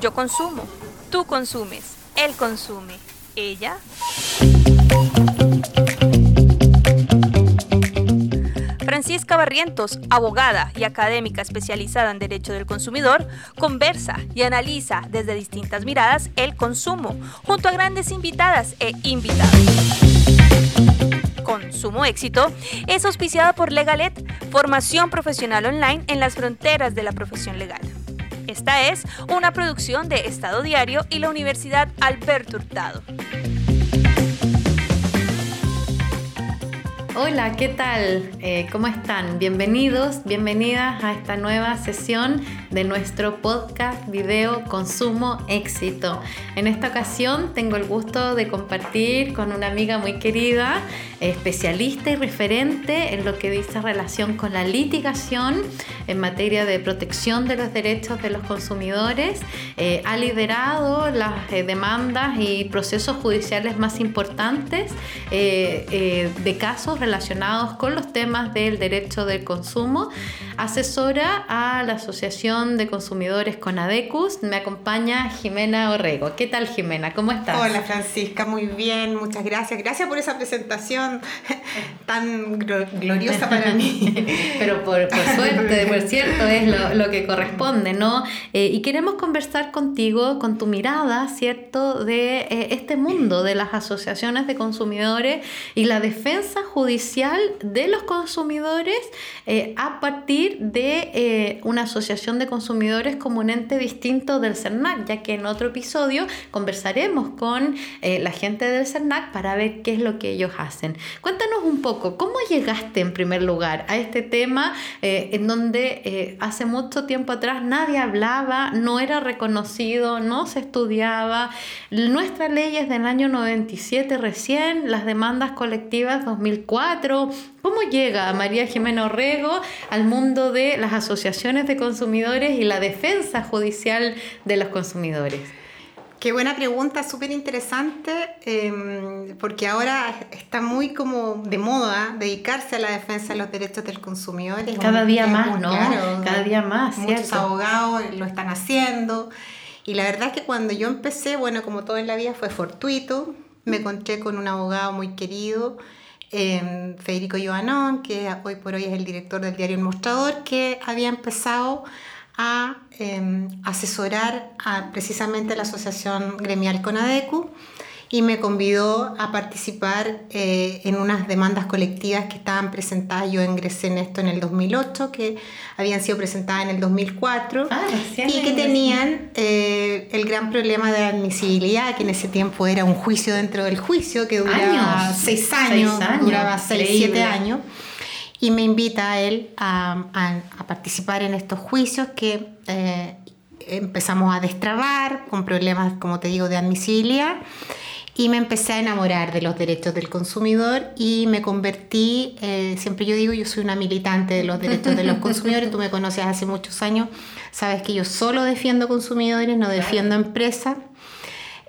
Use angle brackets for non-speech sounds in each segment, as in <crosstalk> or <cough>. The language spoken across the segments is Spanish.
Yo consumo, tú consumes, él consume, ella. Francisca Barrientos, abogada y académica especializada en Derecho del Consumidor, conversa y analiza desde distintas miradas el consumo, junto a grandes invitadas e invitados. Consumo Éxito es auspiciada por Legalet, formación profesional online en las fronteras de la profesión legal. Esta es una producción de Estado Diario y la Universidad Alberto Hurtado. Hola, ¿qué tal? Eh, ¿Cómo están? Bienvenidos, bienvenidas a esta nueva sesión de nuestro podcast video Consumo Éxito. En esta ocasión tengo el gusto de compartir con una amiga muy querida, especialista y referente en lo que dice relación con la litigación en materia de protección de los derechos de los consumidores. Eh, ha liderado las eh, demandas y procesos judiciales más importantes de casos relacionados con los temas del derecho del consumo. Asesora a la Asociación de Consumidores Conadecus. Me acompaña Jimena Orrego. ¿Qué tal Jimena? ¿Cómo estás? Hola Francisca, muy bien, muchas gracias. Gracias por esa presentación <laughs> tan gloriosa para mí. <laughs> Pero por, suerte, por cierto, es lo, que corresponde, ¿no? Eh, y queremos conversar contigo, con tu mirada, ¿cierto?, de eh, este mundo de las asociaciones de consumidores y la defensa judicial de los consumidores eh, a partir de eh, una asociación de consumidores como un ente distinto del CERNAC, ya que en otro episodio conversaremos con eh, la gente del CERNAC para ver qué es lo que ellos hacen. Cuéntanos un poco, ¿cómo llegaste en primer lugar a este tema en donde hace mucho tiempo atrás nadie hablaba, no era reconocido, no se estudiaba? Nuestra ley es del año 97 recién, las demandas colectivas 2004 ¿Cómo llega María Jimena Orrego al mundo de las asociaciones de consumidores y la defensa judicial de los consumidores? Qué buena pregunta, súper interesante, em, porque ahora está muy como de moda dedicarse a la defensa de los derechos del consumidor. Cada día más, ¿no? Cada día más. Muchos abogados lo están haciendo. Y la verdad es que cuando yo empecé, bueno, como todo en la vida fue fortuito, me encontré con un abogado muy querido Em, Federico Joanón, que hoy por hoy es el director del diario El Mostrador, que había empezado a em, asesorar a, precisamente a la Asociación Gremial Conadecu y me convidó a participar eh, en unas demandas colectivas que estaban presentadas. Yo ingresé en esto en el 2008, que habían sido presentadas en el 2004 ah, y que tenían eh, el gran problema de admisibilidad, que en ese tiempo era un juicio dentro del juicio, que duraba seis años, duraba seis, siete años. Y me invita a él a, a, participar en estos juicios que eh, empezamos a destrabar con problemas, como te digo, de admisibilidad y me empecé a enamorar de los derechos del consumidor y me convertí, eh, siempre yo digo, yo soy una militante de los derechos de los <laughs> consumidores, tú me conoces hace muchos años, sabes que yo solo defiendo consumidores, no defiendo empresas.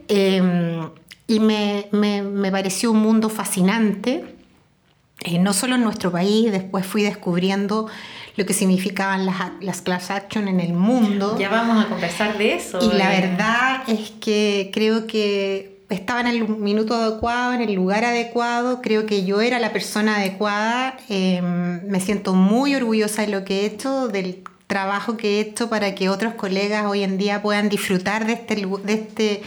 Em, y me, me, me, pareció un mundo fascinante, eh, no solo en nuestro país, después fui descubriendo lo que significaban las, las class action en el mundo. Ya vamos a conversar de eso. Y la verdad es que creo que estaba en el minuto adecuado, en el lugar adecuado, creo que yo era la persona adecuada, em, me siento muy orgullosa de lo que he hecho, del trabajo que he hecho para que otros colegas hoy en día puedan disfrutar de este, de este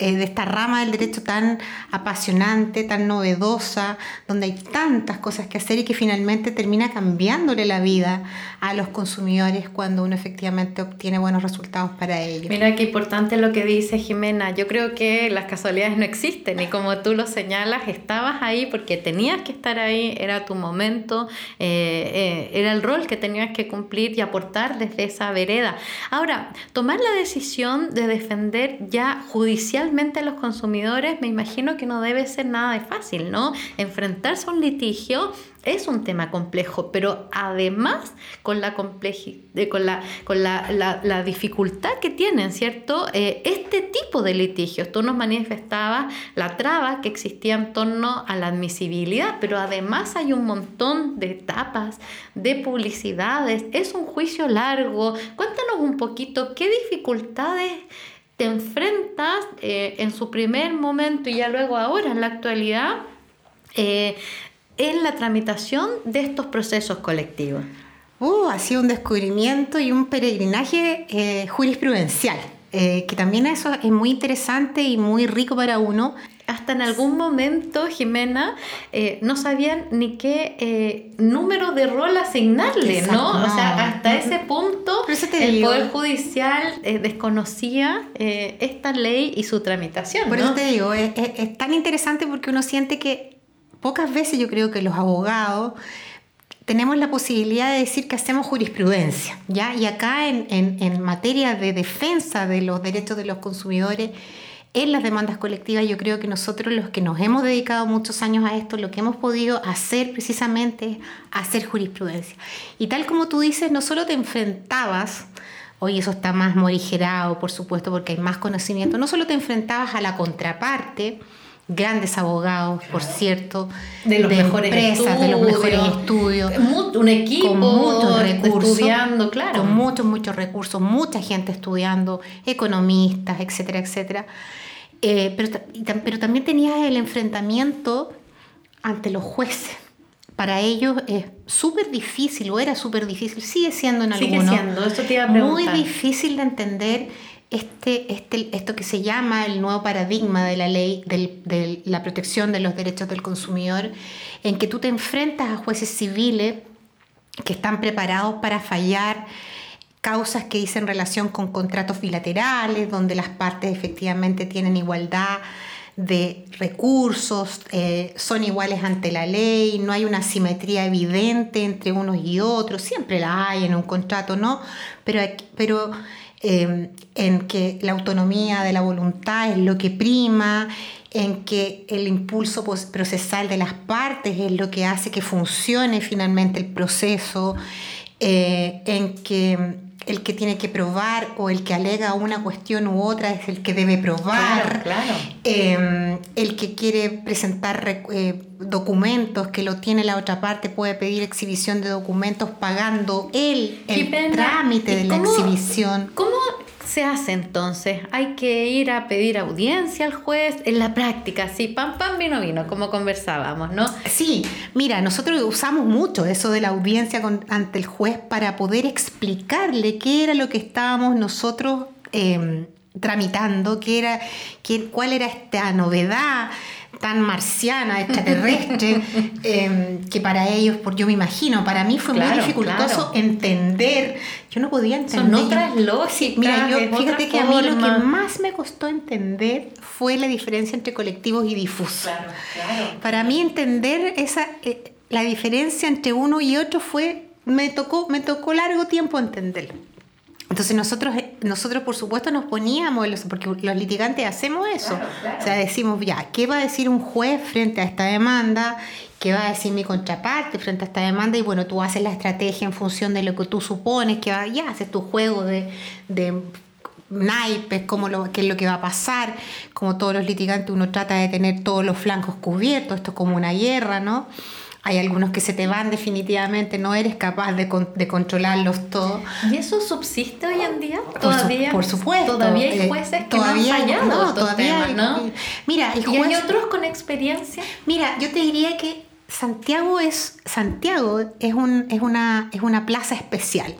eh, de esta rama del derecho tan apasionante, tan novedosa, donde hay tantas cosas que hacer y que finalmente termina cambiándole la vida a los consumidores cuando uno efectivamente obtiene buenos resultados para ellos. Mira qué importante lo que dice Jimena. Yo creo que las casualidades no existen y como tú lo señalas, estabas ahí porque tenías que estar ahí, era tu momento, eh, eh, era el rol que tenías que cumplir y aportar desde esa vereda. Ahora, tomar la decisión de defender ya judicialmente a los consumidores, me imagino que no debe ser nada de fácil, ¿no? Enfrentarse a un litigio es un tema complejo, pero además con la, eh, con la, con la, la, dificultad que tienen, ¿cierto? Eh, este tipo de litigios, tú nos manifestabas la traba que existía en torno a la admisibilidad, pero además hay un montón de etapas, de publicidades, es un juicio largo. Cuéntanos un poquito qué dificultades te enfrentas eh, en su primer momento y ya luego ahora en la actualidad en la tramitación de estos procesos colectivos. Uh, ha sido un descubrimiento y un peregrinaje eh, jurisprudencial, que también eso es muy interesante y muy rico para uno hasta en algún momento, Jimena, eh, no sabían ni qué eh, número de rol asignarle, ¿no? O sea, hasta ese punto el Poder Judicial eh, desconocía esta ley y su tramitación. Por eso te digo, es, tan interesante porque uno siente que pocas veces yo creo que los abogados tenemos la posibilidad de decir que hacemos jurisprudencia, ¿ya? Y acá en, en materia de defensa de los derechos de los consumidores, en las demandas colectivas, yo creo que nosotros los que nos hemos dedicado muchos años a esto, lo que hemos podido hacer precisamente es hacer jurisprudencia. Y tal como tú dices, no solo te enfrentabas, hoy eso está más morigerado, por supuesto, porque hay más conocimiento, no solo te enfrentabas a la contraparte, grandes abogados, por cierto, de los mejores empresas, de los mejores estudios, un equipo con muchos recursos, estudiando, claro. con muchos, muchos recursos, mucha gente estudiando, economistas, etcétera, etcétera. Eh, pero, pero también tenías el enfrentamiento ante los jueces. Para ellos es súper difícil, o era súper difícil, sigue siendo en algunos. Sigue siendo, eso te iba a Muy difícil de entender este, este, esto que se llama el nuevo paradigma de la ley de la protección de los derechos del consumidor, en que tú te enfrentas a jueces civiles que están preparados para fallar causas que dicen relación con contratos bilaterales, donde las partes efectivamente tienen igualdad de recursos, eh, son iguales ante la ley, no hay una simetría evidente entre unos y otros, siempre la hay en un contrato, ¿no? Pero, pero eh, en que la autonomía de la voluntad es lo que prima, en que el impulso procesal de las partes es lo que hace que funcione finalmente el proceso, eh, en que el que tiene que probar o el que alega una cuestión u otra es el que debe probar. Claro, em, el que quiere presentar eh, documentos que lo tiene la otra parte puede pedir exhibición de documentos pagando él el trámite de la exhibición. ¿Cómo se hace entonces? Hay que ir a pedir audiencia al juez en la práctica, sí, pam, pam, vino, vino, como conversábamos, ¿no? Sí, mira, nosotros usamos mucho eso de la audiencia ante el juez para poder explicarle qué era lo que estábamos nosotros em, tramitando, qué era, qué, cuál era esta novedad tan marciana, extraterrestre, <laughs> em, que para ellos, por yo me imagino, para mí fue muy dificultoso entender. Yo no podía entender. Son otras lógicas. Mira, yo, fíjate que a mí lo que más me costó entender fue la diferencia entre colectivos y difusos. Para mí entender esa, eh, la diferencia entre uno y otro fue, me tocó, me tocó largo tiempo entenderlo. Entonces nosotros, nosotros por supuesto nos poníamos, porque los litigantes hacemos eso. O sea, decimos, ya, ¿qué va a decir un juez frente a esta demanda? ¿Qué va a decir mi contraparte frente a esta demanda? Y bueno, tú haces la estrategia en función de lo que tú supones, que va, ya haces tu juego de, de naipes, cómo lo, qué es lo que va a pasar. Como todos los litigantes, uno trata de tener todos los flancos cubiertos, esto es como una guerra, ¿no? Hay algunos que se te van definitivamente, no eres capaz de, de controlarlos todos. ¿Y eso subsiste hoy en día? ¿Todavía? Por, supuesto. Todavía hay eh, jueces que todavía no han fallado no, todavía ¿no? Mira, ¿Y hay otros con experiencia? Mira, yo te diría que Santiago es, Santiago es, un, es, una, es una plaza especial.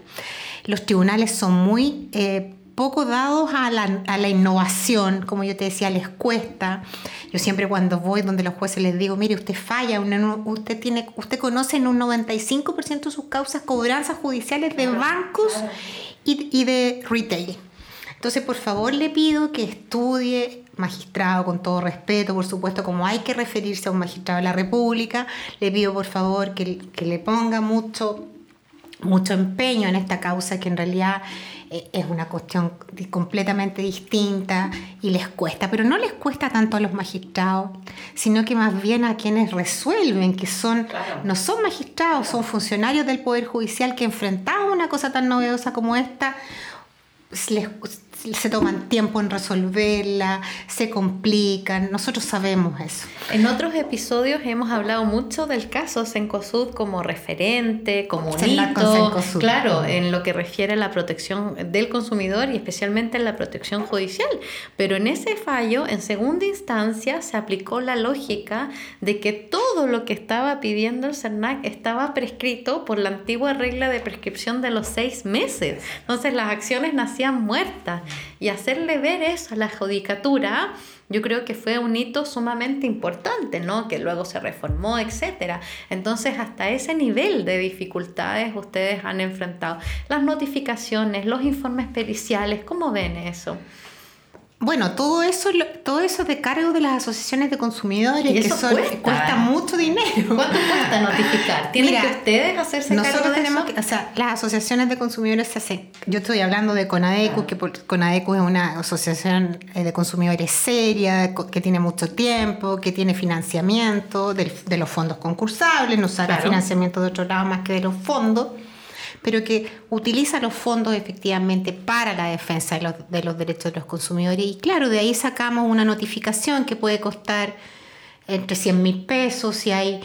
Los tribunales son muy eh, poco dados a la, a la, innovación, como yo te decía, les cuesta. Yo siempre cuando voy donde los jueces les digo, mire, usted falla, usted, tiene, usted conoce en un 95% de sus causas cobranzas judiciales de bancos y, y de retail. Entonces, por favor, le pido que estudie magistrado, con todo respeto, por supuesto, como hay que referirse a un magistrado de la República, le pido por favor que, que le ponga mucho, mucho empeño en esta causa que en realidad es una cuestión completamente distinta y les cuesta, pero no les cuesta tanto a los magistrados, sino que más bien a quienes resuelven, que son no son magistrados, son funcionarios del Poder Judicial que enfrentados a una cosa tan novedosa como esta, les, se toman tiempo en resolverla, se complican, nosotros sabemos eso. En otros episodios hemos hablado mucho del caso Sencosud como referente, como un hito, claro, en lo que refiere a la protección del consumidor y especialmente en la protección judicial. Pero en ese fallo, en segunda instancia, se aplicó la lógica de que todo lo que estaba pidiendo el CERNAC estaba prescrito por la antigua regla de prescripción de los seis meses. Entonces las acciones nacían muertas y hacerle ver eso a la judicatura yo creo que fue un hito sumamente importante, ¿no? Que luego se reformó, etcétera. Entonces, hasta ese nivel de dificultades ustedes han enfrentado. Las notificaciones, los informes periciales, ¿cómo ven eso? Bueno, todo eso, todo eso es de cargo de las asociaciones de consumidores, que eso cuesta, mucho dinero. ¿Cuánto cuesta notificar? ¿Tienen que ustedes hacerse nosotros cargo de tenemos Que, o sea, las asociaciones de consumidores se hacen. Yo estoy hablando de Conadecu, que Conadecu es una asociación eh, de consumidores seria, que tiene mucho tiempo, que tiene financiamiento de, los fondos concursables, no saca financiamiento de otro lado más que de los fondos pero que utiliza los fondos efectivamente para la defensa de los, de los derechos de los consumidores. Y claro, de ahí sacamos una notificación que puede costar entre 100 mil pesos si hay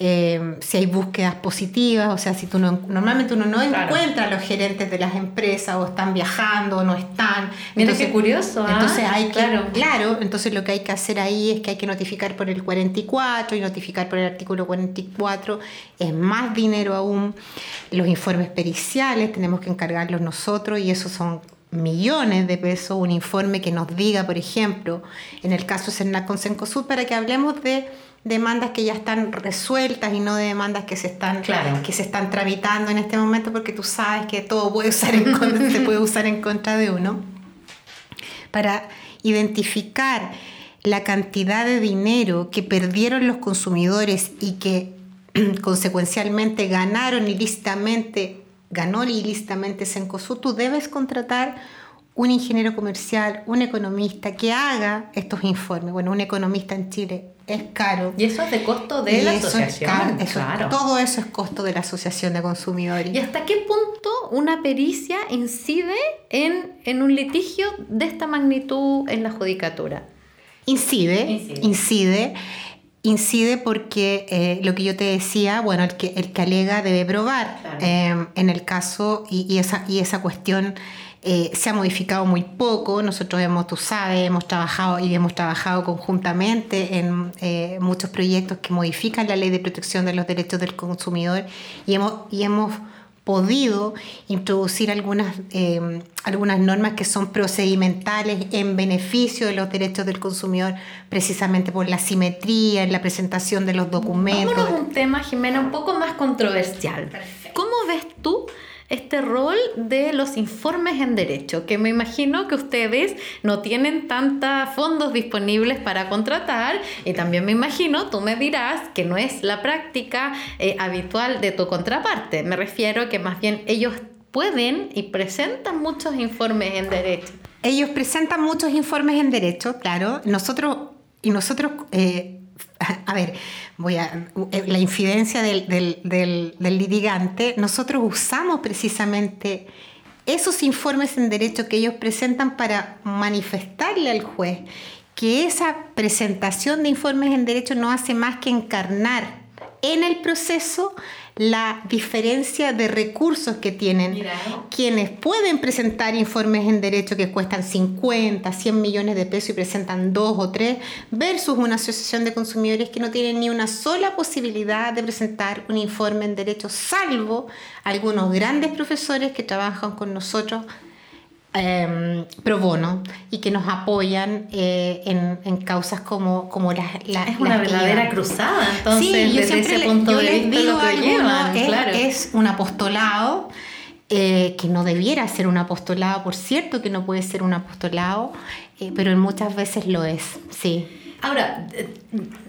eh, si hay búsquedas positivas, o sea, si tú no, normalmente uno no encuentra a los gerentes de las empresas o están viajando o no están. entonces, qué curioso. ¿ah? Entonces hay claro. claro, entonces lo que hay que hacer ahí es que hay que notificar por el 44 y notificar por el artículo 44 es más dinero aún. Los informes periciales tenemos que encargarlos nosotros y esos son millones de pesos, un informe que nos diga, por ejemplo, en el caso Cernac con Cencosud, para que hablemos de demandas que ya están resueltas y no de demandas que se están que se están tramitando en este momento porque tú sabes que todo puede usar en contra, <laughs> se puede usar en contra de uno. Para identificar la cantidad de dinero que perdieron los consumidores y que <clears throat> consecuencialmente ganaron ilícitamente ganó ilícitamente Sencosud, tú debes contratar un ingeniero comercial, un economista que haga estos informes. Bueno, un economista en Chile es caro. Y eso es de costo de la asociación. claro. Todo eso es costo de la asociación de consumidores. ¿Y hasta qué punto una pericia incide en, en un litigio de esta magnitud en la judicatura? Incide, incide. incide. porque eh, lo que yo te decía, bueno, el que, el que alega debe probar. Eh, en el caso, y, y, esa, y esa cuestión eh, se ha modificado muy poco. Nosotros hemos, tú sabes, hemos trabajado y hemos trabajado conjuntamente en eh, muchos proyectos que modifican la ley de protección de los derechos del consumidor y hemos, y hemos podido introducir algunas, eh, algunas normas que son procedimentales en beneficio de los derechos del consumidor, precisamente por la simetría en la presentación de los documentos. Vámonos un tema, Jimena, un poco más controversial. ¿Cómo ves tú este rol de los informes en derecho, que me imagino que ustedes no tienen tantos fondos disponibles para contratar y también me imagino, tú me dirás, que no es la práctica eh, habitual de tu contraparte. Me refiero que más bien ellos pueden y presentan muchos informes en derecho. Ellos presentan muchos informes en derecho, claro. Nosotros, y nosotros eh, a ver, voy a, eh, la infidencia del, del, litigante, nosotros usamos precisamente esos informes en derecho que ellos presentan para manifestarle al juez que esa presentación de informes en derecho no hace más que encarnar en el proceso la diferencia de recursos que tienen quienes pueden presentar informes en derecho que cuestan 50, 100 millones de pesos y presentan dos o tres, versus una asociación de consumidores que no tienen ni una sola posibilidad de presentar un informe en derecho, salvo algunos grandes profesores que trabajan con nosotros Em, pro bono y que nos apoyan eh, en, en, causas como, como las, Es una verdadera cruzada, entonces, sí, desde ese punto de vista, lo que llevan, es, claro. es un apostolado. Eh, que no debiera ser un apostolado, por cierto que no puede ser un apostolado, eh, pero muchas veces lo es, sí. Ahora, eh,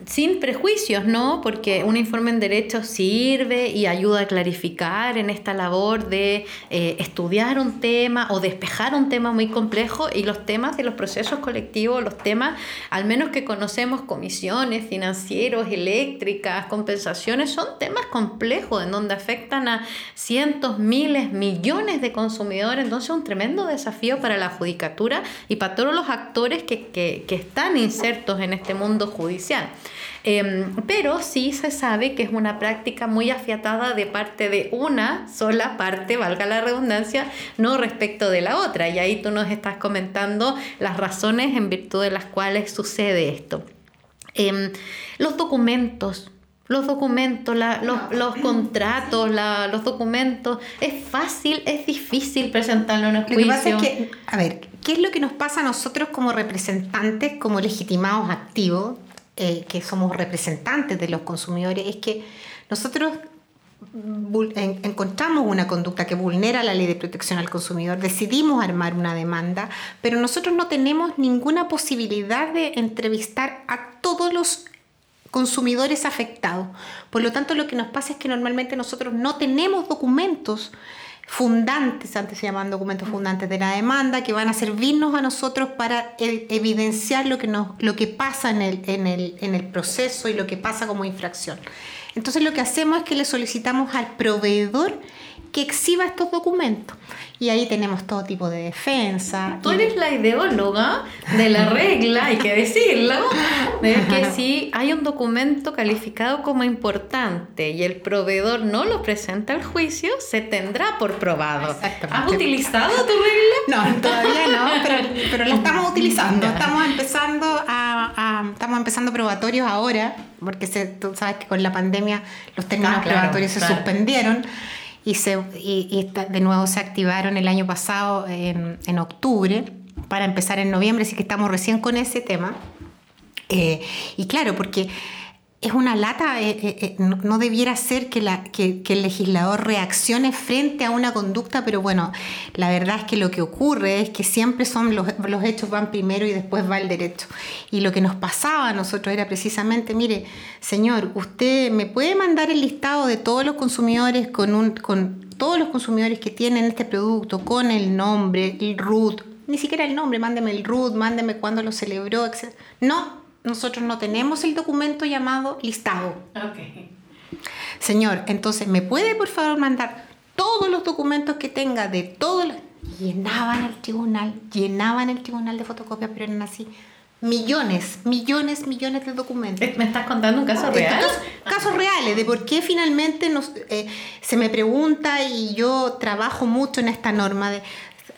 sin prejuicios, ¿no? Porque un informe en derecho sirve y ayuda a clarificar en esta labor de eh, estudiar un tema o despejar un tema muy complejo y los temas de los procesos colectivos, los temas, al menos que conocemos, comisiones, financieros, eléctricas, compensaciones, son temas complejos en donde afectan a cientos, miles, millones de consumidores. Entonces, es un tremendo desafío para la judicatura y para todos los actores que, que, que están insertos en este mundo judicial. Em, pero sí se sabe que es una práctica muy afiatada de parte de una sola parte, valga la redundancia, no respecto de la otra. Y ahí tú nos estás comentando las razones en virtud de las cuales sucede esto. Em, los documentos, los documentos, los, contratos, los documentos, es fácil, es difícil presentarlo en el juicio. Lo que pasa es que, a ver, ¿qué es lo que nos pasa a nosotros como representantes, como legitimados activos? Eh, que somos representantes de los consumidores, es que nosotros encontramos una conducta que vulnera la ley de protección al consumidor, decidimos armar una demanda, pero nosotros no tenemos ninguna posibilidad de entrevistar a todos los consumidores afectados. Por lo tanto, lo que nos pasa es que normalmente nosotros no tenemos documentos fundantes, antes se llamaban documentos fundantes de la demanda, que van a servirnos a nosotros para evidenciar lo que, nos, lo que pasa en el, en, el, en el proceso y lo que pasa como infracción. Entonces lo que hacemos es que le solicitamos al proveedor que exhiba estos documentos. Y ahí tenemos todo tipo de defensa. Tú eres la ideóloga de la regla, hay que decirlo, de que si hay un documento calificado como importante y el proveedor no lo presenta al juicio, se tendrá por probado. ¿Has utilizado tu regla? No, todavía no, pero, pero la estamos utilizando. Estamos empezando a, estamos empezando probatorios ahora, porque se, tú sabes que con la pandemia los términos probatorios se suspendieron y, se, de nuevo se activaron el año pasado en, en, octubre para empezar en noviembre, así que estamos recién con ese tema. Eh, y claro, porque es una lata, eh, eh, eh, no, debiera ser que, la, que, el legislador reaccione frente a una conducta, pero bueno, la verdad es que lo que ocurre es que siempre son los, los hechos van primero y después va el derecho. Y lo que nos pasaba a nosotros era precisamente, mire, señor, usted me puede mandar el listado de todos los consumidores con, un, con todos los consumidores que tienen este producto, con el nombre, el root, ni siquiera el nombre, mándeme el root, mándeme cuándo lo celebró, etc. No, nosotros no tenemos el documento llamado listado. Señor, entonces, ¿me puede por favor mandar todos los documentos que tenga de todos los... Llenaban el tribunal, llenaban el tribunal de fotocopia, pero eran así millones, millones, millones de documentos. ¿Me estás contando un caso real? Casos, reales, de por qué finalmente nos, eh, se me pregunta y yo trabajo mucho en esta norma de...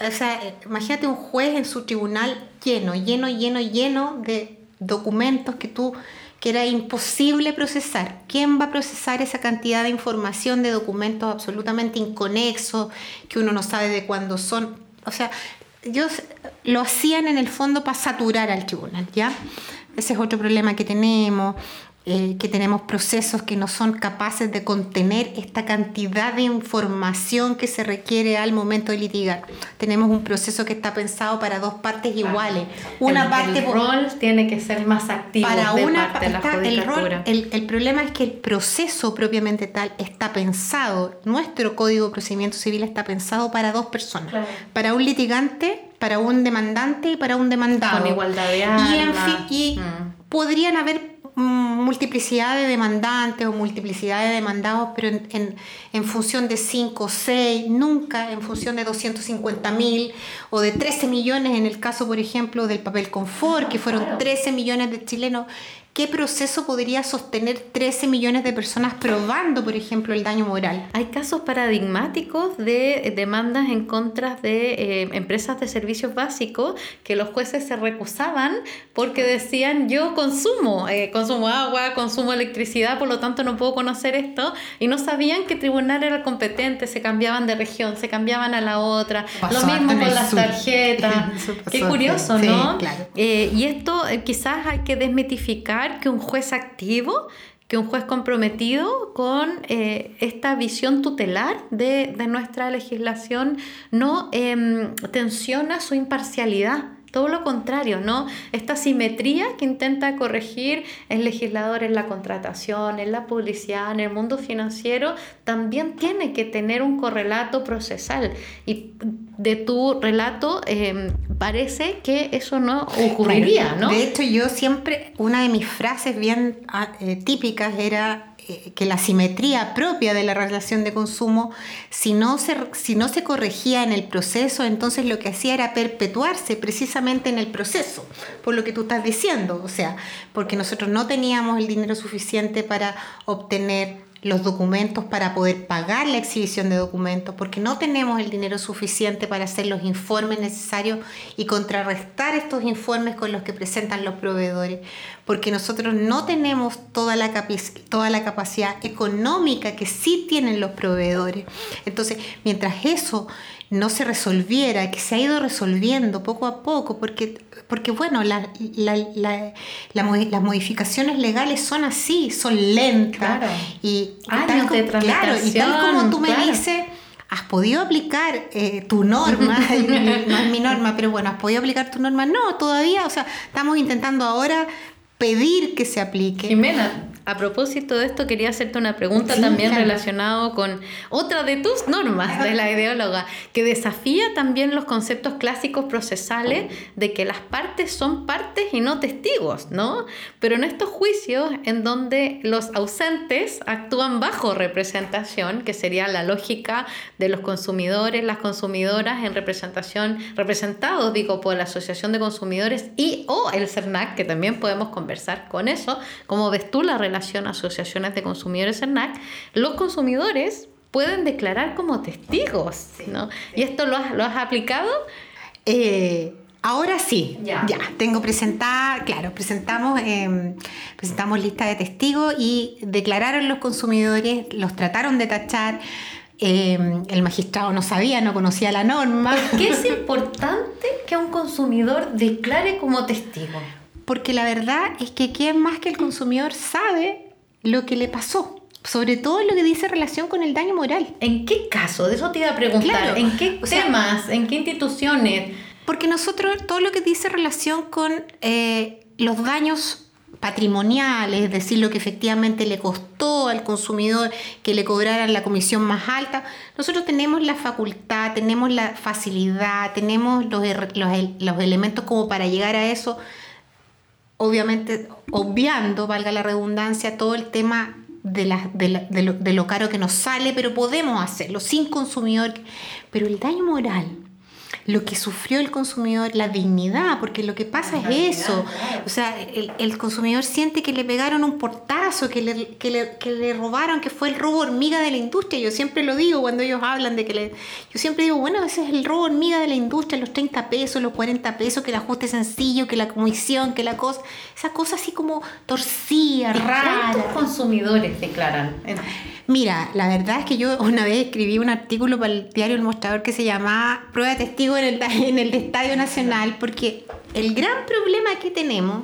O sea, imagínate un juez en su tribunal lleno, lleno, lleno, lleno de documentos que tú que era imposible procesar. ¿Quién va a procesar esa cantidad de información de documentos absolutamente inconexos que uno no sabe de cuándo son? O sea, ellos lo hacían en el fondo para saturar al tribunal, ¿ya? Ese es otro problema que tenemos. Eh, que tenemos procesos que no son capaces de contener esta cantidad de información que se requiere al momento de litigar. Tenemos un proceso que está pensado para dos partes iguales. Una el, parte el rol tiene que ser más activo para una parte de la judicatura. El, el, problema es que el proceso propiamente tal está pensado, nuestro Código de Procedimiento Civil está pensado para dos personas, para un litigante, para un demandante y para un demandado. Con igualdad de armas. Y, en fin, y mm. podrían haber multiplicidad de demandantes o multiplicidad de demandados, pero en, en, función de 5 o 6, nunca en función de 250 mil o de 13 millones en el caso, por ejemplo, del papel confort, que fueron 13 millones de chilenos ¿Qué proceso podría sostener 13 millones de personas probando, por ejemplo, el daño moral? Hay casos paradigmáticos de demandas en contra de eh, empresas de servicios básicos que los jueces se recusaban porque decían yo consumo, eh, consumo agua, consumo electricidad, por lo tanto no puedo conocer esto y no sabían que tribunal era competente, se cambiaban de región, se cambiaban a la otra, lo mismo con las tarjetas. <laughs> Qué curioso, ¿no? Eh, y esto quizás hay que desmitificar que un juez activo, que un juez comprometido con eh, esta visión tutelar de, nuestra legislación no em, tensiona su imparcialidad Todo lo contrario, ¿no? Esta simetría que intenta corregir el legislador en la contratación, en la publicidad, en el mundo financiero, también tiene que tener un correlato procesal. Y de tu relato em, parece que eso no ocurriría, ¿no? De hecho, yo siempre, una de mis frases bien ah, eh, típicas era eh, que la simetría propia de la relación de consumo, si no, se, si no se corregía en el proceso, entonces lo que hacía era perpetuarse precisamente en el proceso, por lo que tú estás diciendo, o sea, porque nosotros no teníamos el dinero suficiente para obtener los documentos para poder pagar la exhibición de documentos, porque no tenemos el dinero suficiente para hacer los informes necesarios y contrarrestar estos informes con los que presentan los proveedores, porque nosotros no tenemos toda la, toda la capacidad económica que sí tienen los proveedores. Entonces, mientras eso no se resolviera, que se ha ido resolviendo poco a poco, porque, porque bueno, la, las modificaciones legales son así, son lentas. Y, Años de claro, y tal como tú me dices, has podido aplicar eh, tu norma, <laughs> <laughs> no es mi norma, pero bueno, has podido aplicar tu norma. No, todavía, o sea, estamos intentando ahora pedir que se aplique. Jimena, a propósito de esto, quería hacerte una pregunta también relacionada con otra de tus normas de la <laughs> ideóloga, que desafía también los conceptos clásicos procesales de que las partes son partes y no testigos, ¿no? Pero en estos juicios en donde los ausentes actúan bajo representación, que sería la lógica de los consumidores, las consumidoras en representación, representados, digo, por la Asociación de Consumidores y o el CERNAC, que también podemos conversar con eso, ¿cómo ves tú la relación? Relación asociaciones de consumidores NAC, los consumidores pueden declarar como testigos, ¿no? ¿Y esto lo has, lo has aplicado? Eh, ahora sí, ya. tengo presentada, claro, presentamos, eh, presentamos lista de testigos y declararon los consumidores, los trataron de tachar, em, el magistrado no sabía, no conocía la norma. ¿Por qué es importante que un consumidor declare como testigo? Porque la verdad es que quién más que el consumidor sabe lo que le pasó. Sobre todo lo que dice relación con el daño moral. ¿En qué caso? De eso te iba a preguntar. ¿En qué temas? ¿En qué instituciones? Porque nosotros, todo lo que dice relación con eh, los daños patrimoniales, es decir, lo que efectivamente le costó al consumidor que le cobraran la comisión más alta, nosotros tenemos la facultad, tenemos la facilidad, tenemos los, los, los elementos como para llegar a eso obviamente obviando, valga la redundancia, todo el tema de, lo, de, lo, caro que nos sale, pero podemos hacerlo sin consumidor. Pero el daño moral lo que sufrió el consumidor, la dignidad, porque lo que pasa es eso. O sea, el, consumidor siente que le pegaron un portazo, que le, que le, que, le, robaron, que fue el robo hormiga de la industria. Yo siempre lo digo cuando ellos hablan de que le... Yo siempre digo, bueno, ese es el robo hormiga de la industria, los 30 pesos, los 40 pesos, que el ajuste sencillo, que la comisión, que la cosa... Esa cosa así como torcida, rara. ¿Cuántos consumidores declaran? Mira, la verdad es que yo una vez escribí un artículo para el diario El Mostrador que se llamaba Prueba de testigo en el, <laughs> en el Estadio Nacional, porque el gran problema que tenemos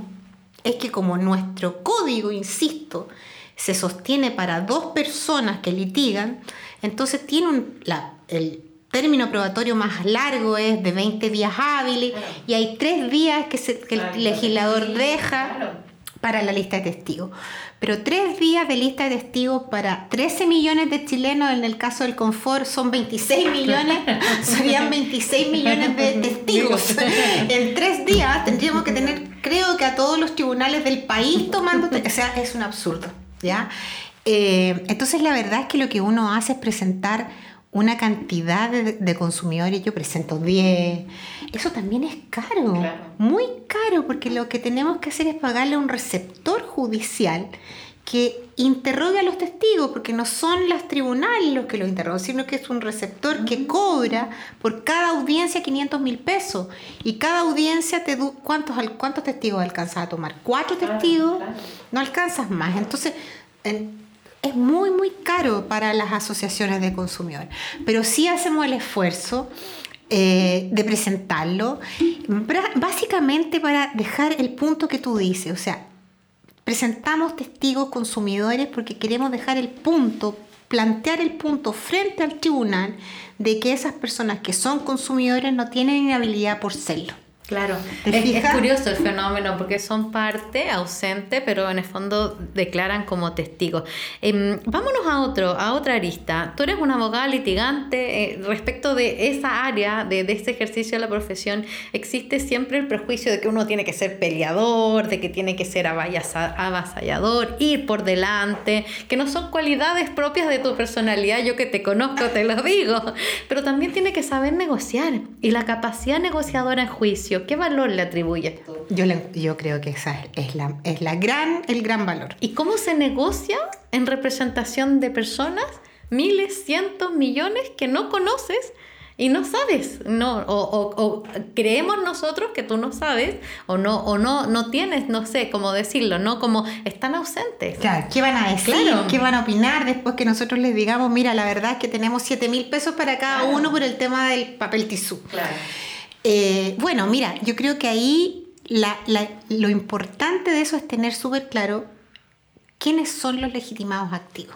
es que como nuestro código, insisto, se sostiene para dos personas que litigan, entonces tiene un, la, el término probatorio más largo es de 20 días hábiles y hay tres días que, el legislador deja para la lista de testigos. Pero tres días de lista de testigos para 13 millones de chilenos, en el caso del confort son 26 <laughs> millones, serían 26 millones de <laughs> testigos. <laughs> En tres días tendríamos que tener, creo que a todos los tribunales del país tomando, o sea, es un absurdo, ¿ya? Eh, entonces la verdad es que lo que uno hace es presentar una cantidad de, consumidores, yo presento 10, eso también es caro, muy caro, porque lo que tenemos que hacer es pagarle a un receptor judicial que interrogue a los testigos, porque no son los tribunales los que lo interrogan, sino que es un receptor que cobra por cada audiencia 500 mil pesos. Y cada audiencia, te ¿cuántos, ¿cuántos testigos alcanzas a tomar? ¿Cuatro testigos? No alcanzas más. Entonces, es muy, muy caro para las asociaciones de consumidores. Pero sí hacemos el esfuerzo eh, de presentarlo, básicamente para dejar el punto que tú dices, o sea, presentamos testigos consumidores porque queremos dejar el punto, plantear el punto frente al tribunal de que esas personas que son consumidores no tienen inhabilidad por serlo. Claro, es, curioso el fenómeno porque son parte ausente, pero en el fondo declaran como testigos. Em, vámonos a otro, a otra arista. Tú eres una abogada litigante eh, respecto de esa área, de, de este ejercicio de la profesión. Existe siempre el prejuicio de que uno tiene que ser peleador, de que tiene que ser avasallador, ir por delante, que no son cualidades propias de tu personalidad. Yo que te conozco te lo digo, pero también tiene que saber negociar y la capacidad negociadora en juicio ¿Qué valor le atribuyes tú? Yo, yo creo que esa es, la, es la gran, el gran valor. ¿Y cómo se negocia en representación de personas, miles, cientos, millones que no conoces? y no sabes, no, o, creemos nosotros que tú no sabes, o no, o no, no tienes, no sé cómo decirlo, no como están ausentes. Claro, ¿qué van a decir? ¿Qué van a opinar después que nosotros les digamos, mira, la verdad es que tenemos 7 mil pesos para cada uno por el tema del papel tisú? Claro. Eh, bueno, mira, yo creo que ahí lo importante de eso es tener súper claro quiénes son los legitimados activos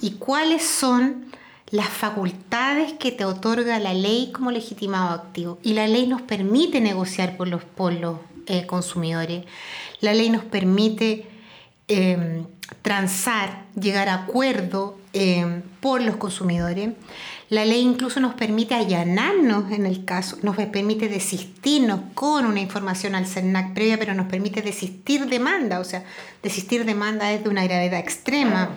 y cuáles son las facultades que te otorga la ley como legitimado activo. Y la ley nos permite negociar por los, eh, consumidores, la ley nos permite em, transar, llegar a acuerdo em, por los consumidores. La ley incluso nos permite allanarnos en el caso, nos permite desistirnos con una información al CERNAC previa, pero nos permite desistir demanda, o sea, desistir demanda es de una gravedad extrema.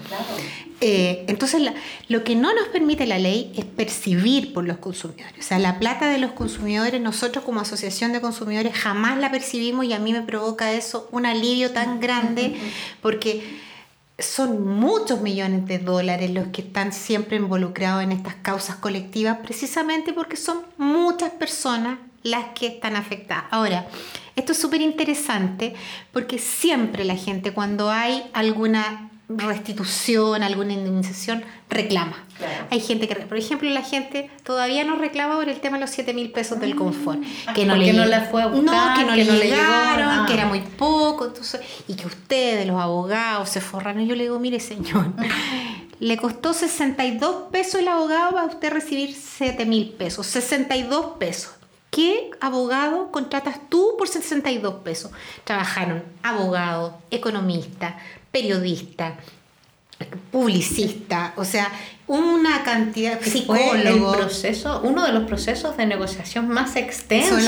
Eh, entonces, lo que no nos permite la ley es percibir por los consumidores. O sea, la plata de los consumidores, nosotros como asociación de consumidores jamás la percibimos y a mí me provoca eso un alivio tan grande porque son muchos millones de dólares los que están siempre involucrados en estas causas colectivas, precisamente porque son muchas personas las que están afectadas. Ahora, esto es súper interesante porque siempre la gente cuando hay alguna restitución, alguna indemnización, reclama. Hay gente que, por ejemplo, la gente todavía no reclama por el tema de los 7 mil pesos del confort. Ah, que no le no la fue a buscar, que no, le, llegaron, ah. que era muy poco, entonces, y que ustedes, los abogados, se forran. Y yo le digo, mire señor, <laughs> le costó 62 pesos el abogado para usted recibir 7 mil pesos. 62 pesos. ¿Qué abogado contratas tú por 62 pesos? Trabajaron abogados, economistas, periodista, publicista, o sea, una cantidad de psicólogos. proceso, uno de los procesos de negociación más extensos,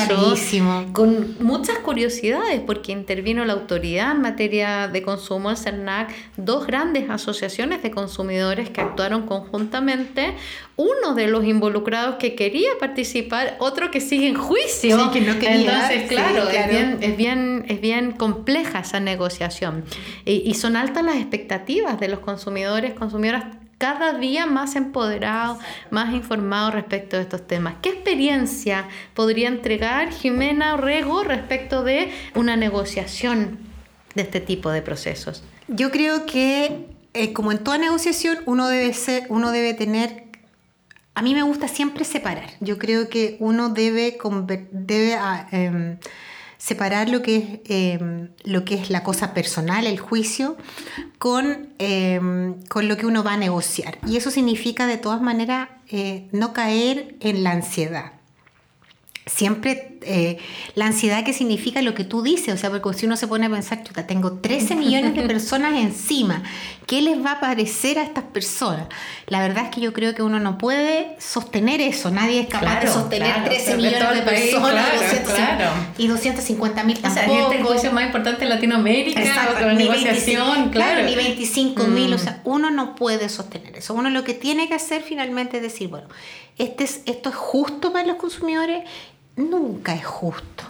con muchas curiosidades, porque intervino la autoridad en materia de consumo, el CERNAC, dos grandes asociaciones de consumidores que actuaron conjuntamente, uno de los involucrados que quería participar, otro que sigue en juicio. que no quería. Entonces, claro, Es, bien, es, bien, es bien compleja esa negociación. Y, y son altas las expectativas de los consumidores, consumidoras cada día más empoderados, más informados respecto de estos temas. ¿Qué experiencia podría entregar Jimena Orrego respecto de una negociación de este tipo de procesos? Yo creo que, eh, como en toda negociación, uno debe, ser, uno debe tener a mí me gusta siempre separar. Yo creo que uno debe, debe ah, em, separar lo que, es, em, lo que es la cosa personal, el juicio, con, em, con lo que uno va a negociar. Y eso significa de todas maneras eh, no caer en la ansiedad siempre eh, la ansiedad que significa lo que tú dices, o sea, porque si uno se pone a pensar, chuta, tengo 13 millones de personas encima, ¿qué les va a parecer a estas personas? La verdad es que yo creo que uno no puede sostener eso, nadie es capaz de sostener 13 millones de personas y 250 mil tampoco. O sea, este negocio más importante en Latinoamérica, Exacto, negociación, claro. Ni 25 mil, o mm. sea, uno no puede sostener eso. Uno lo que tiene que hacer finalmente es decir, bueno, este es, esto es justo para los consumidores nunca es justo.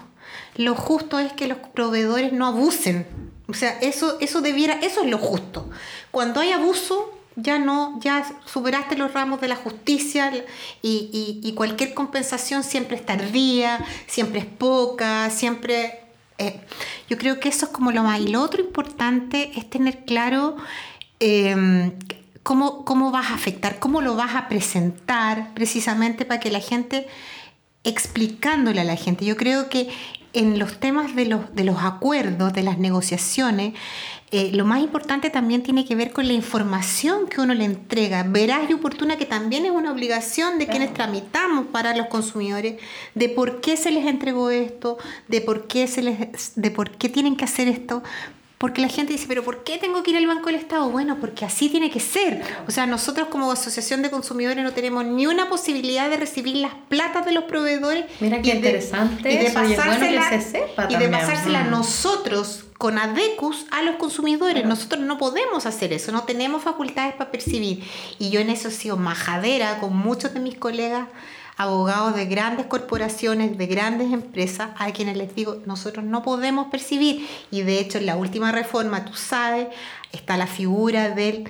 Lo justo es que los proveedores no abusen. O sea, eso, eso debiera, eso es lo justo. Cuando hay abuso, ya no, ya superaste los ramos de la justicia y, cualquier compensación siempre es tardía, siempre es poca, siempre... Eh, yo creo que eso es como lo más. Y lo otro importante es tener claro em, cómo, cómo vas a afectar, cómo lo vas a presentar precisamente para que la gente explicándole a la gente. Yo creo que en los temas de los, de los acuerdos, de las negociaciones, eh, lo más importante también tiene que ver con la información que uno le entrega, veraz y oportuna, que también es una obligación de quienes tramitamos para los consumidores, de por qué se les entregó esto, de por qué, se les, de por qué tienen que hacer esto, porque la gente dice, pero ¿por qué tengo que ir al Banco del Estado? Bueno, porque así tiene que ser. O sea, nosotros como asociación de consumidores no tenemos ni una posibilidad de recibir las platas de los proveedores. Mira qué interesante. y de eso, y es bueno que pasársela- se sepa y de pasársela Mm. nosotros con ADECUS a los consumidores. Nosotros no podemos hacer eso, no tenemos facultades para percibir. Y yo en eso he sido majadera con muchos de mis colegas abogados de grandes corporaciones, de grandes empresas, a quienes les digo, nosotros no podemos percibir. Y de hecho, en la última reforma, tú sabes, está la figura del,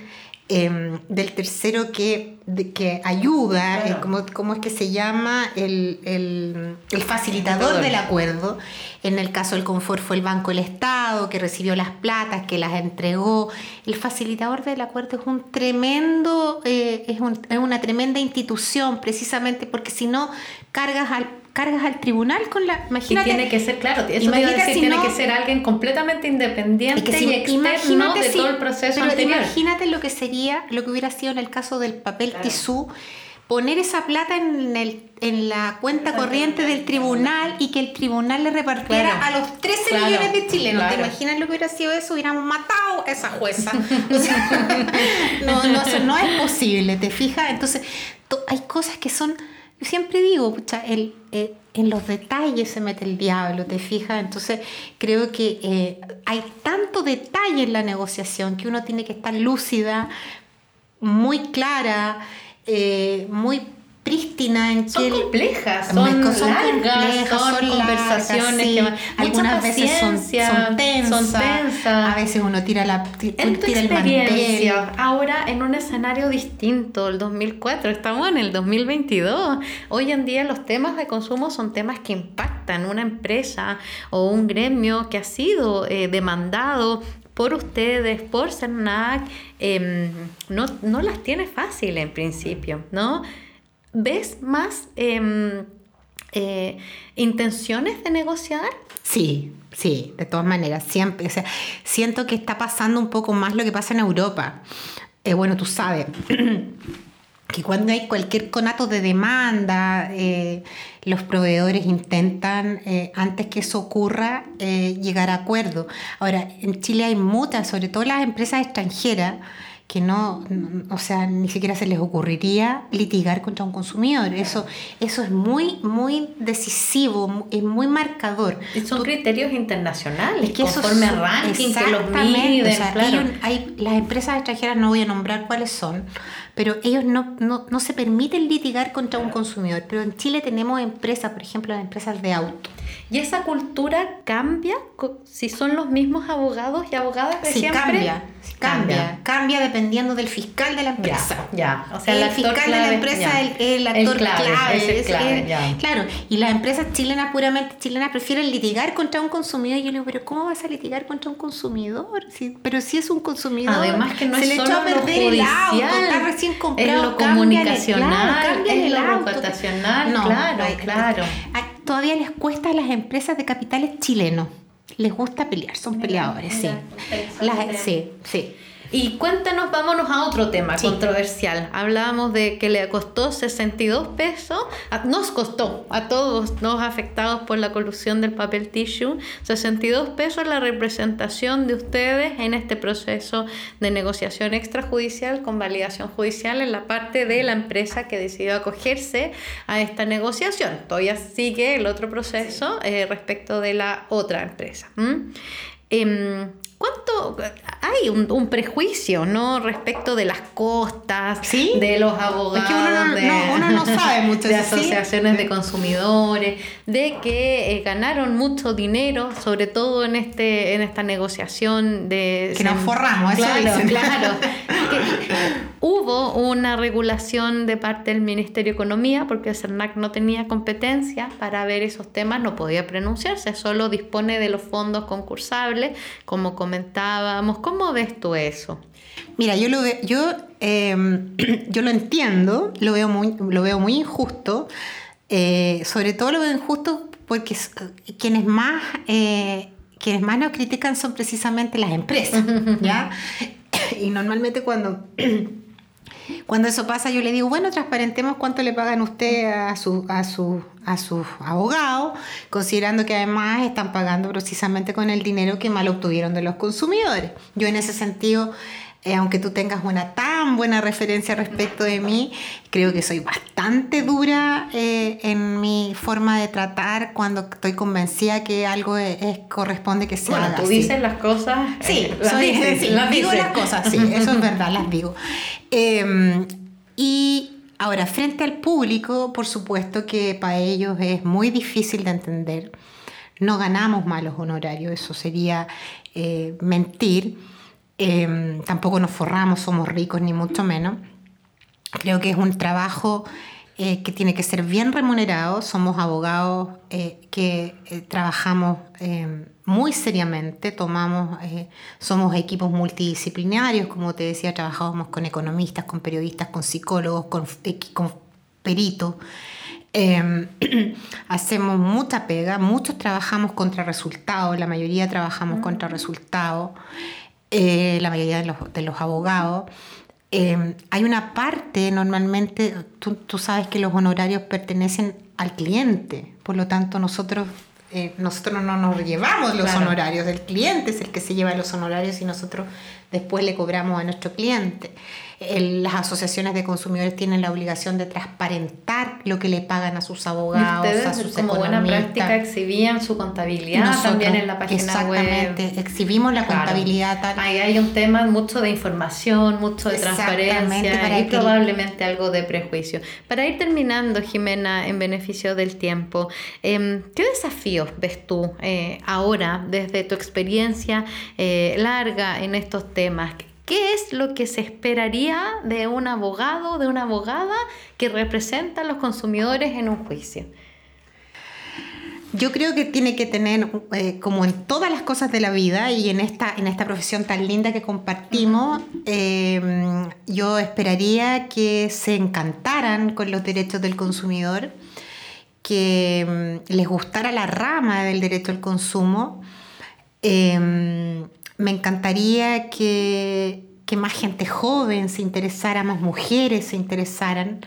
em, del tercero que, de- que ayuda, eh, ¿cómo, cómo es que se llama? El, el- el facilitador del acuerdo. En el caso del confort fue el Banco del Estado, que recibió las platas, que las entregó. El facilitador del acuerdo es un tremendo, es, un- es una tremenda institución, precisamente porque si no, cargas al, cargas al tribunal con la... Y Imagínate, tiene que ser, claro, eso Imagínate decir, si tiene no- que ser alguien completamente independiente que si- y externo de si- todo el proceso pero anterior. Imagínate lo que sería, lo que hubiera sido en el caso del papel tisú, poner esa plata en, el, en la cuenta corriente del tribunal y que el tribunal le repartiera Claro. a los 13 Claro. millones de chilenos. ¿Te imaginas lo que hubiera sido eso? Hubiéramos matado a esa jueza. <laughs> O sea, <laughs> no, no, eso no es posible, ¿te fijas? Entonces, to- hay cosas que son, yo siempre digo, pucha, el, eh, en los detalles se mete el diablo, ¿te fijas? Entonces, creo que eh, hay tanto detalle en la negociación que uno tiene que estar lúcida, muy clara, eh, muy prístina en Son que complejas, Son largas, complejas, son, conversaciones sí. que van- algunas veces son, tensas, son tensas. a veces uno tira la En tu tira el mantel. ahora en un escenario distinto, el 2004, estamos en el 2022. Hoy en día los temas de consumo son temas que impactan una empresa o un gremio que ha sido eh, demandado por ustedes, por CERNAC, em, no, no las tiene fácil en principio, ¿no? ¿Ves más em, eh, intenciones de negociar? Sí, sí, de todas maneras, siempre, o sea, siento que está pasando un poco más lo que pasa en Europa. Eh, bueno, tú sabes <clears throat> que cuando hay cualquier conato de demanda, eh, los proveedores intentan, eh, antes que eso ocurra, eh, llegar a acuerdo. Ahora, en Chile hay muchas, sobre todo las empresas extranjeras, que no, no- o sea, ni siquiera se les ocurriría litigar contra un consumidor. Eso, eso es muy, muy decisivo, es muy marcador. Y Son Tú- criterios internacionales, es que eso conforme a ranking que los miden, o sea, claro. hay un- hay- las empresas extranjeras, no voy a nombrar cuáles son, pero ellos no, no, no se permiten litigar contra un consumidor. Pero en Chile tenemos empresas, por ejemplo, las empresas de auto. ¿Y esa cultura cambia si son los mismos abogados y abogadas de Sí, siempre? cambia, sí, cambia, cambia dependiendo del fiscal de la empresa. Ya, ya. O sea, el, el, fiscal de la clave, empresa es el, el actor clave, clave. es el clave, el- ya. Claro, y las empresas chilenas, puramente chilenas, prefieren litigar contra un consumidor. Y yo le digo, pero ¿cómo vas a litigar contra un consumidor? Si- pero si es un consumidor, Además que no se es le echó a perder el auto, está recién comprado. es lo comunicacional, claro, es lo reputacional, claro, hay- claro. hay- Todavía les cuesta a las empresas de capitales chilenos. Les gusta pelear, son peleadores, sí. Las- sí, sí. Y cuéntanos, vámonos a otro tema Sí. controversial. Hablábamos de que le costó 62 pesos, a- nos costó a todos los afectados por la colusión del papel tissue, 62 pesos la representación de ustedes en este proceso de negociación extrajudicial con validación judicial en la parte de la empresa que decidió acogerse a esta negociación. Todavía sigue el otro proceso eh, respecto de la otra empresa. Em, ¿Cuánto hay un, un prejuicio, no, respecto de las costas, ¿Sí? de los abogados, Es que uno no- de, no- uno no sabe mucho <laughs> de eso, asociaciones de consumidores, de que eh, ganaron mucho dinero, sobre todo en este en esta negociación de Que nos forramos, eso claro, dicen. claro. <laughs> Hubo una regulación de parte del Ministerio de Economía porque el CERNAC no tenía competencia para ver esos temas, no podía pronunciarse, solo dispone de los fondos concursables, como comentábamos. ¿Cómo ves tú eso? Mira, yo lo, ve- yo, eh, <clears throat> yo lo entiendo, lo veo muy, lo veo muy injusto. Eh, sobre todo lo ven justo porque quienes más, eh, quienes más nos critican son precisamente las empresas, ¿ya? <laughs> Y normalmente cuando <clears throat> cuando eso pasa, yo le digo, bueno, transparentemos cuánto le pagan usted a su, a su, a sus abogados, considerando que además están pagando precisamente con el dinero que mal obtuvieron de los consumidores. Yo en ese sentido eh, aunque tú tengas una tan buena referencia respecto de mí, creo que soy bastante dura eh, en mi forma de tratar cuando estoy convencida que algo es, corresponde que se bueno, tú dices las cosas. Sí, eh, las digo las cosas, sí, <laughs> eso es verdad, las digo. Em, y ahora, frente al público, por supuesto que para ellos es muy difícil de entender. No ganamos malos honorarios, eso sería mentir Em, tampoco nos forramos, somos ricos ni mucho menos. Creo que es un trabajo eh, que tiene que ser bien remunerado. Somos abogados eh, que eh, trabajamos em, muy seriamente, tomamos, somos equipos multidisciplinarios, como te decía, trabajamos con economistas, con periodistas, con psicólogos, con, con peritos. Em, <clears throat> hacemos mucha pega, muchos trabajamos contra resultados, la mayoría trabajamos contra resultados. Eh, la mayoría de los, de los abogados. Eh, hay una parte, normalmente, tú, tú, sabes que los honorarios pertenecen al cliente, por lo tanto nosotros, eh, nosotros no nos llevamos los honorarios, el cliente es el que se lleva los honorarios y nosotros después le cobramos a nuestro cliente las asociaciones de consumidores tienen la obligación de transparentar lo que le pagan a sus abogados, a sus como buena práctica exhibían su contabilidad también en la página web. Exactamente, exhibimos la contabilidad. Tal. Ahí hay un tema mucho de información, mucho de transparencia y probablemente algo de prejuicio. Para ir terminando, Jimena, en beneficio del tiempo, em, ¿qué desafíos ves tú eh, ahora desde tu experiencia eh, larga en estos temas? ¿Qué es lo que se esperaría de un abogado, de una abogada que representa a los consumidores en un juicio? Yo creo que tiene que tener, eh, como en todas las cosas de la vida y en esta, en esta profesión tan linda que compartimos, em, yo esperaría que se encantaran con los derechos del consumidor, que em, les gustara la rama del derecho al consumo. Em, me encantaría que, más gente joven se interesara, más mujeres se interesaran.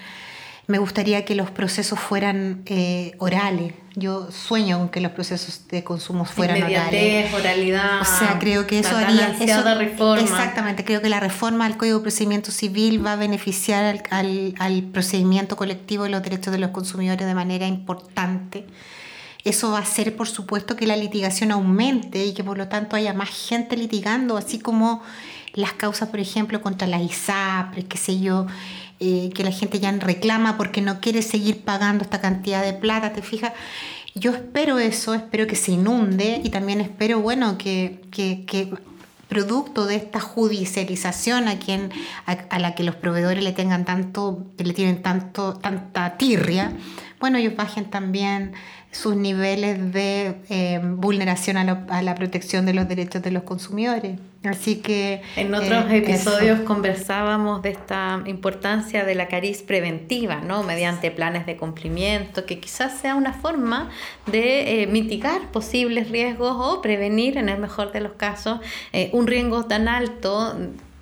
Me gustaría que los procesos fueran eh, orales. Yo sueño con que los procesos de consumo fueran orales. oralidad. O sea, creo que eso haría. reforma. Exactamente, creo que la reforma al Código de Procedimiento Civil va a beneficiar al, al procedimiento colectivo de los derechos de los consumidores de manera importante. Eso va a hacer, por supuesto, que la litigación aumente y que por lo tanto haya más gente litigando, así como las causas, por ejemplo, contra las ISAPRES, qué sé yo, eh, que la gente ya reclama porque no quiere seguir pagando esta cantidad de plata, ¿te fijas? Yo espero eso, espero que se inunde y también espero, bueno, que, que, producto de esta judicialización a quien a, la que los proveedores le tengan tanto le tienen tanto tanta tirria bueno ellos bajen también sus niveles de eh, vulneración a, la protección de los derechos de los consumidores. Así que... En otros eh, episodios conversábamos de esta importancia de la cariz preventiva, ¿no? Mediante planes de cumplimiento, que quizás sea una forma de eh, mitigar posibles riesgos o prevenir, en el mejor de los casos, un riesgo tan alto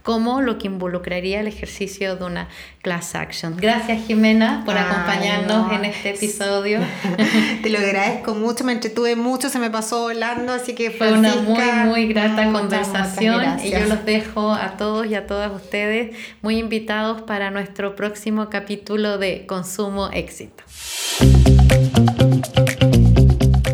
como lo que involucraría el ejercicio de una class action. Gracias Jimena por acompañarnos en este episodio. <laughs> Te lo agradezco mucho, me entretuve mucho, se me pasó volando, así que fue una muy, muy grata conversación y yo los dejo a todos y a todas ustedes muy invitados para nuestro próximo capítulo de Consumo Éxito.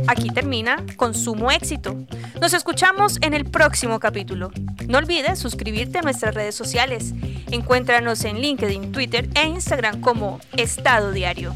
Aquí termina Consumo Éxito. Nos escuchamos en el próximo capítulo. No olvides suscribirte a nuestras redes sociales. Encuéntranos en LinkedIn, Twitter e Instagram como Estado Diario.